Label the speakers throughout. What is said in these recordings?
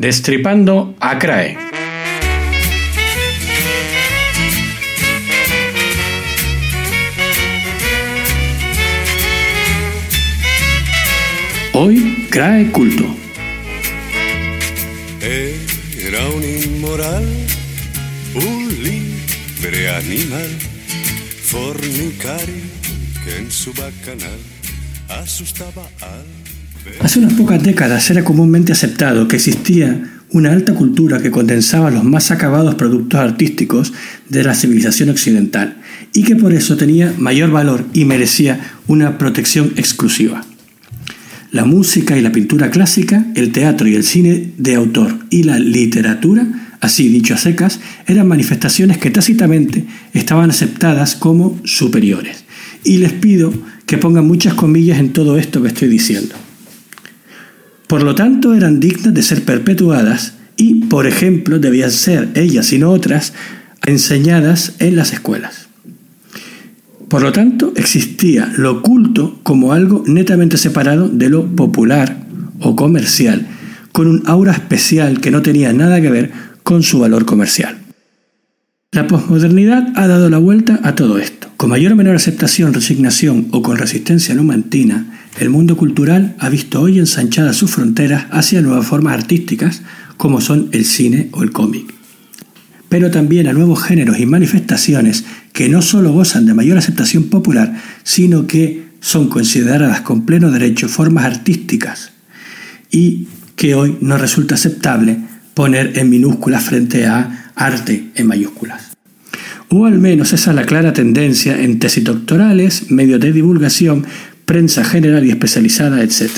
Speaker 1: Destripando a CRAE. Hoy CRAE culto.
Speaker 2: Era un inmoral, un libre animal, fornicario que en su bacanal asustaba al...
Speaker 1: Hace unas pocas décadas era comúnmente aceptado que existía una alta cultura que condensaba los más acabados productos artísticos de la civilización occidental y que por eso tenía mayor valor y merecía una protección exclusiva. La música y la pintura clásica, el teatro y el cine de autor y la literatura, así dicho a secas, eran manifestaciones que tácitamente estaban aceptadas como superiores. Y les pido que pongan muchas comillas en todo esto que estoy diciendo. Por lo tanto, eran dignas de ser perpetuadas y, por ejemplo, debían ser ellas y no otras enseñadas en las escuelas. Por lo tanto, existía lo culto como algo netamente separado de lo popular o comercial, con un aura especial que no tenía nada que ver con su valor comercial. La posmodernidad ha dado la vuelta a todo esto. Con mayor o menor aceptación, resignación o con resistencia numantina, el mundo cultural ha visto hoy ensanchadas sus fronteras hacia nuevas formas artísticas como son el cine o el cómic pero también a nuevos géneros y manifestaciones que no solo gozan de mayor aceptación popular, sino que son consideradas con pleno derecho formas artísticas y que hoy no resulta aceptable poner en minúsculas frente a arte en mayúsculas. O al menos esa es la clara tendencia en tesis doctorales, medios de divulgación, prensa general y especializada, etc.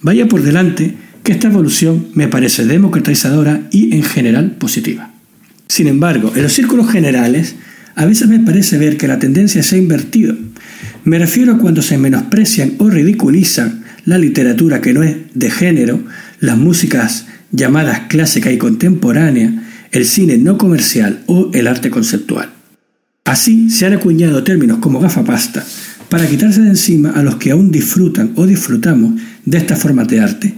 Speaker 1: Vaya por delante que esta evolución me parece democratizadora y en general positiva. Sin embargo, en los círculos generales, a veces me parece ver que la tendencia se ha invertido. Me refiero a cuando se menosprecian o ridiculizan la literatura que no es de género, las músicas llamadas clásica y contemporánea, el cine no comercial o el arte conceptual. Así se han acuñado términos como gafapasta para quitarse de encima a los que aún disfrutan o disfrutamos de estas formas de arte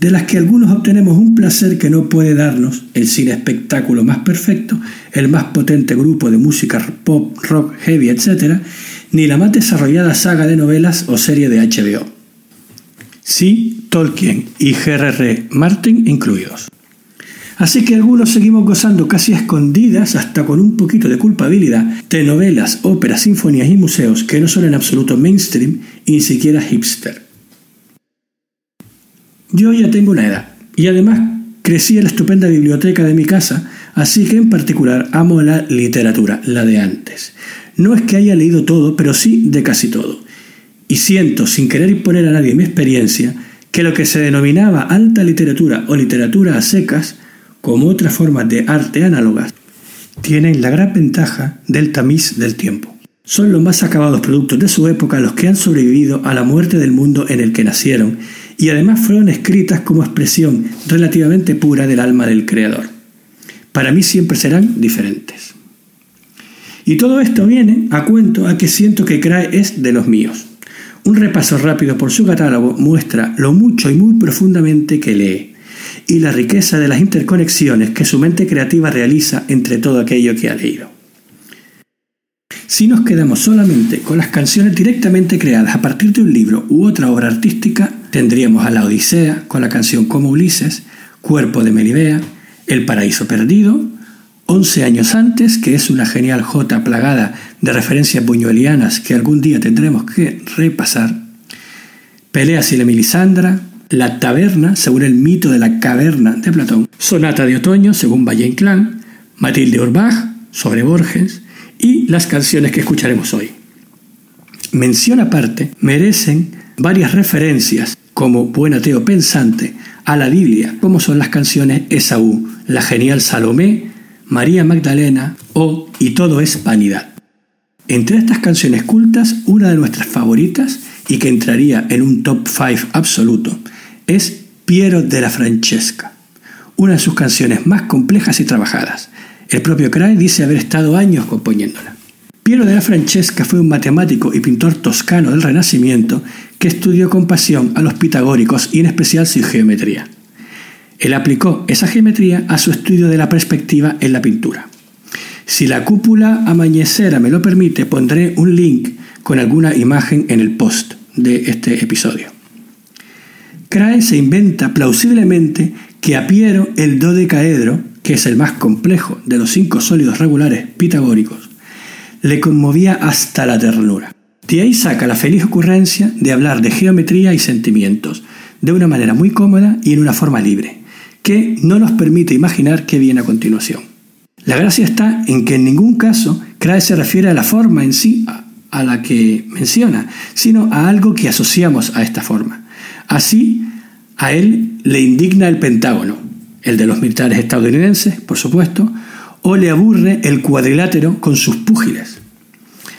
Speaker 1: de las que algunos obtenemos un placer que no puede darnos el cine espectáculo más perfecto, el más potente grupo de música pop, rock, heavy, etc., ni la más desarrollada saga de novelas o serie de HBO. Sí, Tolkien y G.R.R. Martin incluidos. Así que algunos seguimos gozando casi escondidas, hasta con un poquito de culpabilidad, de novelas, óperas, sinfonías y museos que no son en absoluto mainstream y ni siquiera hipster. Yo ya tengo una edad y además crecí en la estupenda biblioteca de mi casa, así que en particular amo la literatura, la de antes. No es que haya leído todo, pero sí de casi todo. Y siento, sin querer imponer a nadie mi experiencia, que lo que se denominaba alta literatura o literatura a secas, como otras formas de arte análogas, tienen la gran ventaja del tamiz del tiempo. Son los más acabados productos de su época los que han sobrevivido a la muerte del mundo en el que nacieron y además fueron escritas como expresión relativamente pura del alma del Creador. Para mí siempre serán diferentes. Y todo esto viene a cuento a que siento que Crae es de los míos. Un repaso rápido por su catálogo muestra lo mucho y muy profundamente que lee y la riqueza de las interconexiones que su mente creativa realiza entre todo aquello que ha leído. Si nos quedamos solamente con las canciones directamente creadas a partir de un libro u otra obra artística, tendríamos a la Odisea con la canción Como Ulises, Cuerpo de Melibea, El Paraíso Perdido, Once años antes, que es una genial jota plagada de referencias buñuelianas que algún día tendremos que repasar, Peleas y la Milisandra, La Taberna, según el mito de la caverna de Platón, Sonata de Otoño, según Valle Inclán, Matilde Urbach, sobre Borges, y las canciones que escucharemos hoy. Mención aparte merecen varias referencias como buen ateo pensante a la Biblia, como son las canciones Esaú la genial Salomé, María Magdalena o Y todo es vanidad. Entre estas canciones cultas, una de nuestras favoritas y que entraría en un top 5 absoluto es Piero de la Francesca, una de sus canciones más complejas y trabajadas. El propio Crae dice haber estado años componiéndola. Piero de la Francesca fue un matemático y pintor toscano del Renacimiento que estudió con pasión a los pitagóricos y en especial su geometría. Él aplicó esa geometría a su estudio de la perspectiva en la pintura. Si la cúpula amañecera me lo permite, pondré un link con alguna imagen en el post de este episodio. Crae se inventa plausiblemente que a Piero el dodecaedro, que es el más complejo de los cinco sólidos regulares pitagóricos, le conmovía hasta la ternura. De ahí saca la feliz ocurrencia de hablar de geometría y sentimientos, de una manera muy cómoda y en una forma libre, que no nos permite imaginar qué viene a continuación. La gracia está en que en ningún caso Crae se refiere a la forma en sí a la que menciona, sino a algo que asociamos a esta forma. Así, a él le indigna el Pentágono, el de los militares estadounidenses, por supuesto, o le aburre el cuadrilátero con sus púgiles.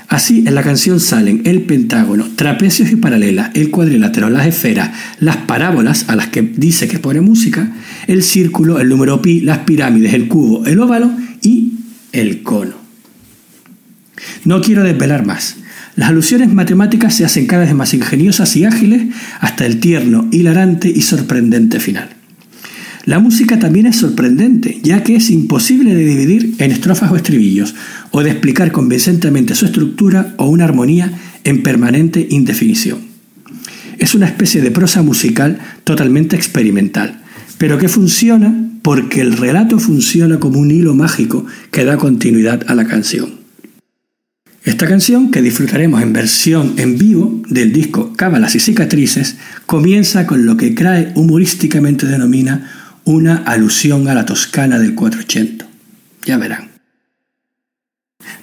Speaker 1: Así en la canción salen el pentágono, trapecios y paralelas, el cuadrilátero, las esferas, las parábolas a las que dice que pone música, el círculo, el número pi, las pirámides, el cubo, el óvalo y el cono. No quiero desvelar más. Las alusiones matemáticas se hacen cada vez más ingeniosas y ágiles hasta el tierno, hilarante y sorprendente final. La música también es sorprendente, ya que es imposible de dividir en estrofas o estribillos, o de explicar convincentemente su estructura o una armonía en permanente indefinición. Es una especie de prosa musical totalmente experimental, pero que funciona porque el relato funciona como un hilo mágico que da continuidad a la canción. Esta canción, que disfrutaremos en versión en vivo del disco Cábalas y Cicatrices, comienza con lo que Crae humorísticamente denomina una alusión a la Toscana del 480. Ya verán.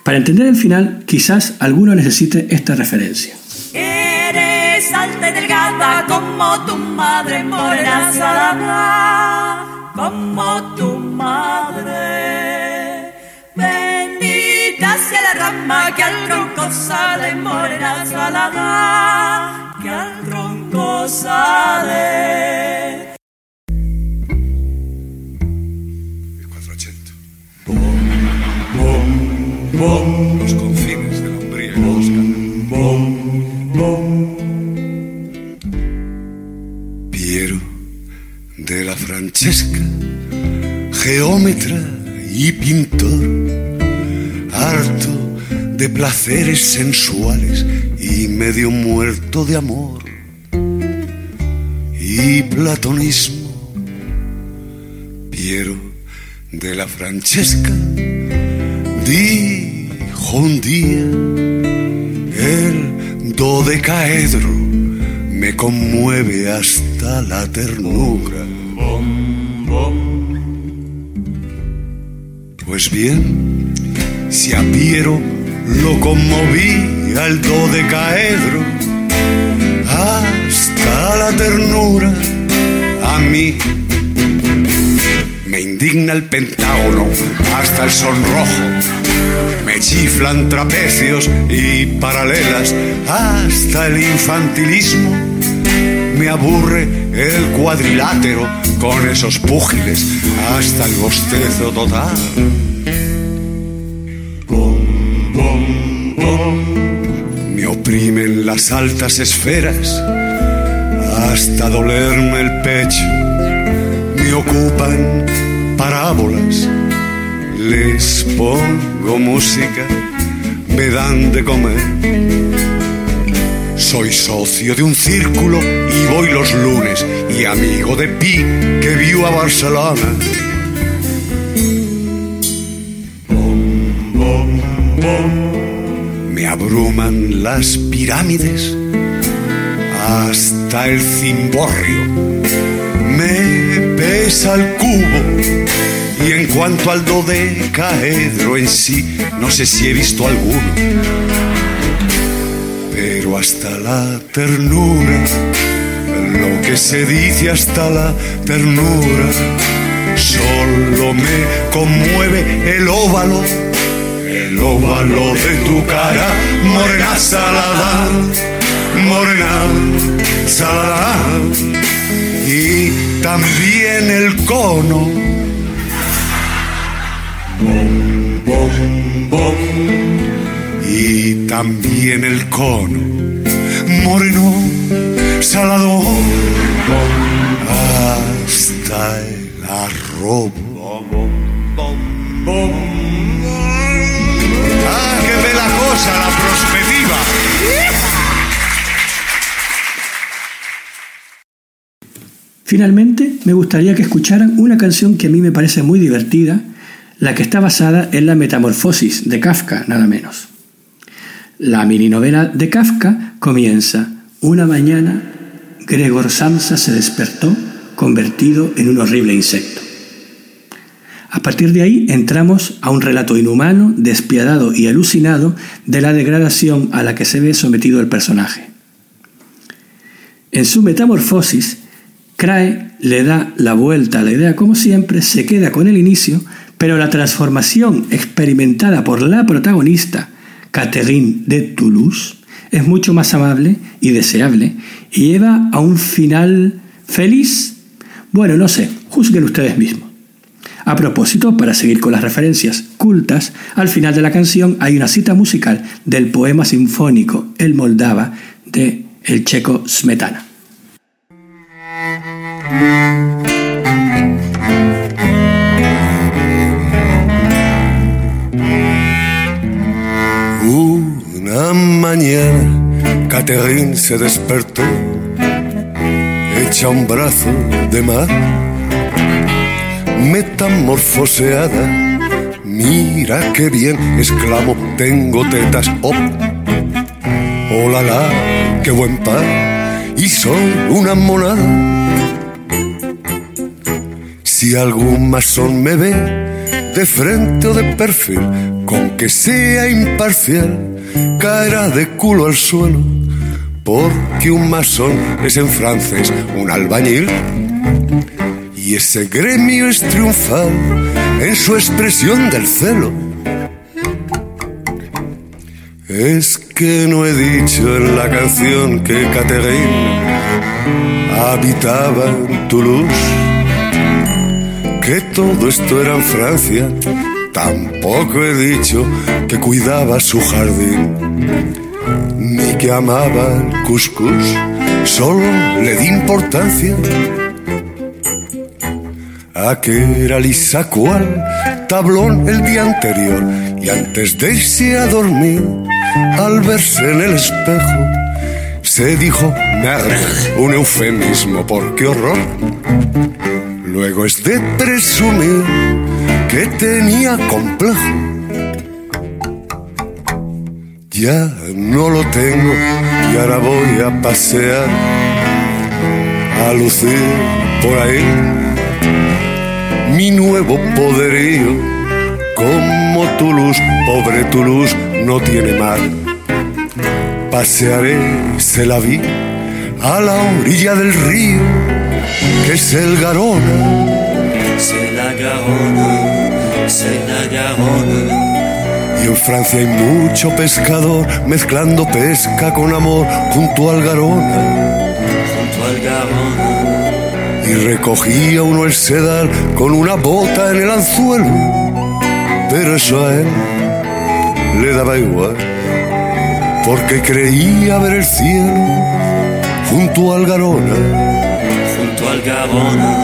Speaker 1: Para entender el final, quizás alguno necesite esta referencia.
Speaker 3: Eres alta y delgada como tu madre morena salada, como tu madre. Sea la rama que al tronco sale morena salada, que al tronco sale.
Speaker 2: Los confines de la Umbría y la. Piero de la Francesca, geómetra y pintor, harto de placeres sensuales y medio muerto de amor y platonismo. Piero de la Francesca dijo un día el dodecaedro me conmueve hasta la ternura. Pues bien, si a Piero lo conmoví al dodecaedro hasta la ternura, a mí me indigna el pentágono hasta el sonrojo. Me chiflan trapecios y paralelas hasta el infantilismo. Me aburre el cuadrilátero con esos púgiles hasta el bostezo total. Me oprimen las altas esferas hasta dolerme el pecho me ocupan parábolas, les pongo música, me dan de comer. Soy socio de un círculo y voy los lunes y amigo de Pi que vio a Barcelona. Me abruman las pirámides hasta el cimborrio me pesa el cubo. Y en cuanto al dodecaedro en sí, no sé si he visto alguno. Pero hasta la ternura, lo que se dice hasta la ternura, solo me conmueve el óvalo, el óvalo de tu cara, morena salada, morena salada, y también el cono. Bom, bom, bom, y también el cono, moreno, salado, hasta el arrobo. Cosa la.
Speaker 1: Finalmente, me gustaría que escucharan una canción que a mí me parece muy divertida, la que está basada en la Metamorfosis de Kafka, nada menos. La mininovela de Kafka comienza Una mañana, Gregor Samsa se despertó convertido en un horrible insecto. A partir de ahí entramos a un relato inhumano, despiadado y alucinado de la degradación a la que se ve sometido el personaje. En su metamorfosis, Crae le da la vuelta a la idea como siempre, se queda con el inicio, pero la transformación experimentada por la protagonista, Catherine de Toulouse, es mucho más amable y deseable y lleva a un final feliz. Bueno, no sé, juzguen ustedes mismos. A propósito, para seguir con las referencias cultas, al final de la canción hay una cita musical del poema sinfónico El Moldava de el checo Smetana.
Speaker 2: Una mañana, Catherine se despertó, hecha un brazo de mar, metamorfoseada. Mira qué bien, exclamó, tengo tetas, oh, oh la la, qué buen par, y soy una monada. Si algún masón me ve, de frente o de perfil, con que sea imparcial, caerá de culo al suelo, porque un masón es en francés un albañil. Y ese gremio es triunfal en su expresión del celo. Es que no he dicho en la canción que Catherine habitaba en Toulouse que todo esto era en Francia. Tampoco he dicho que cuidaba su jardín, ni que amaba el couscous, solo le di importancia a que era lisa cual tablón el día anterior y antes de irse a dormir, al verse en el espejo, se dijo merde, un eufemismo, porque horror. Luego es de presumir que tenía complejo. Ya no lo tengo y ahora voy a pasear, a lucir por ahí mi nuevo poderío. Como Toulouse, pobre Toulouse, no tiene mar. Pasearé, se la vi, a la orilla del río que es el Garona.
Speaker 4: C'est la Garonne, c'est la Garonne.
Speaker 2: Y en Francia hay mucho pescador mezclando pesca con amor junto al Garona.
Speaker 4: Junto al Garonne,
Speaker 2: Y recogía uno el sedal con una bota en el anzuelo. Pero eso a él le daba igual, porque creía ver el cielo junto al Garona.
Speaker 4: junto al Garonne,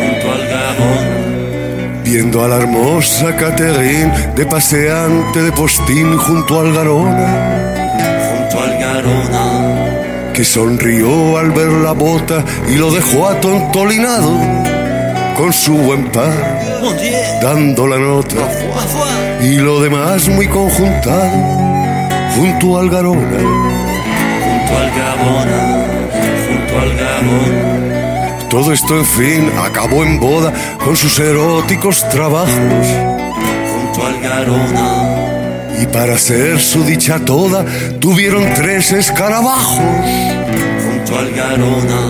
Speaker 4: junto al Garonne.
Speaker 2: Viendo a la hermosa Catherine de paseante de postín junto al Garona,
Speaker 4: junto al Garona,
Speaker 2: que sonrió al ver la bota y lo dejó atontolinado con su buen par, dando la nota y lo demás muy conjuntado junto al Garona.
Speaker 4: junto al Garona, junto al Garona,
Speaker 2: Todo esto, en fin, acabó en boda con sus eróticos trabajos.
Speaker 4: junto al Garona,
Speaker 2: Y para ser su dicha toda, tuvieron tres escarabajos.
Speaker 4: junto al Garona.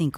Speaker 5: 45.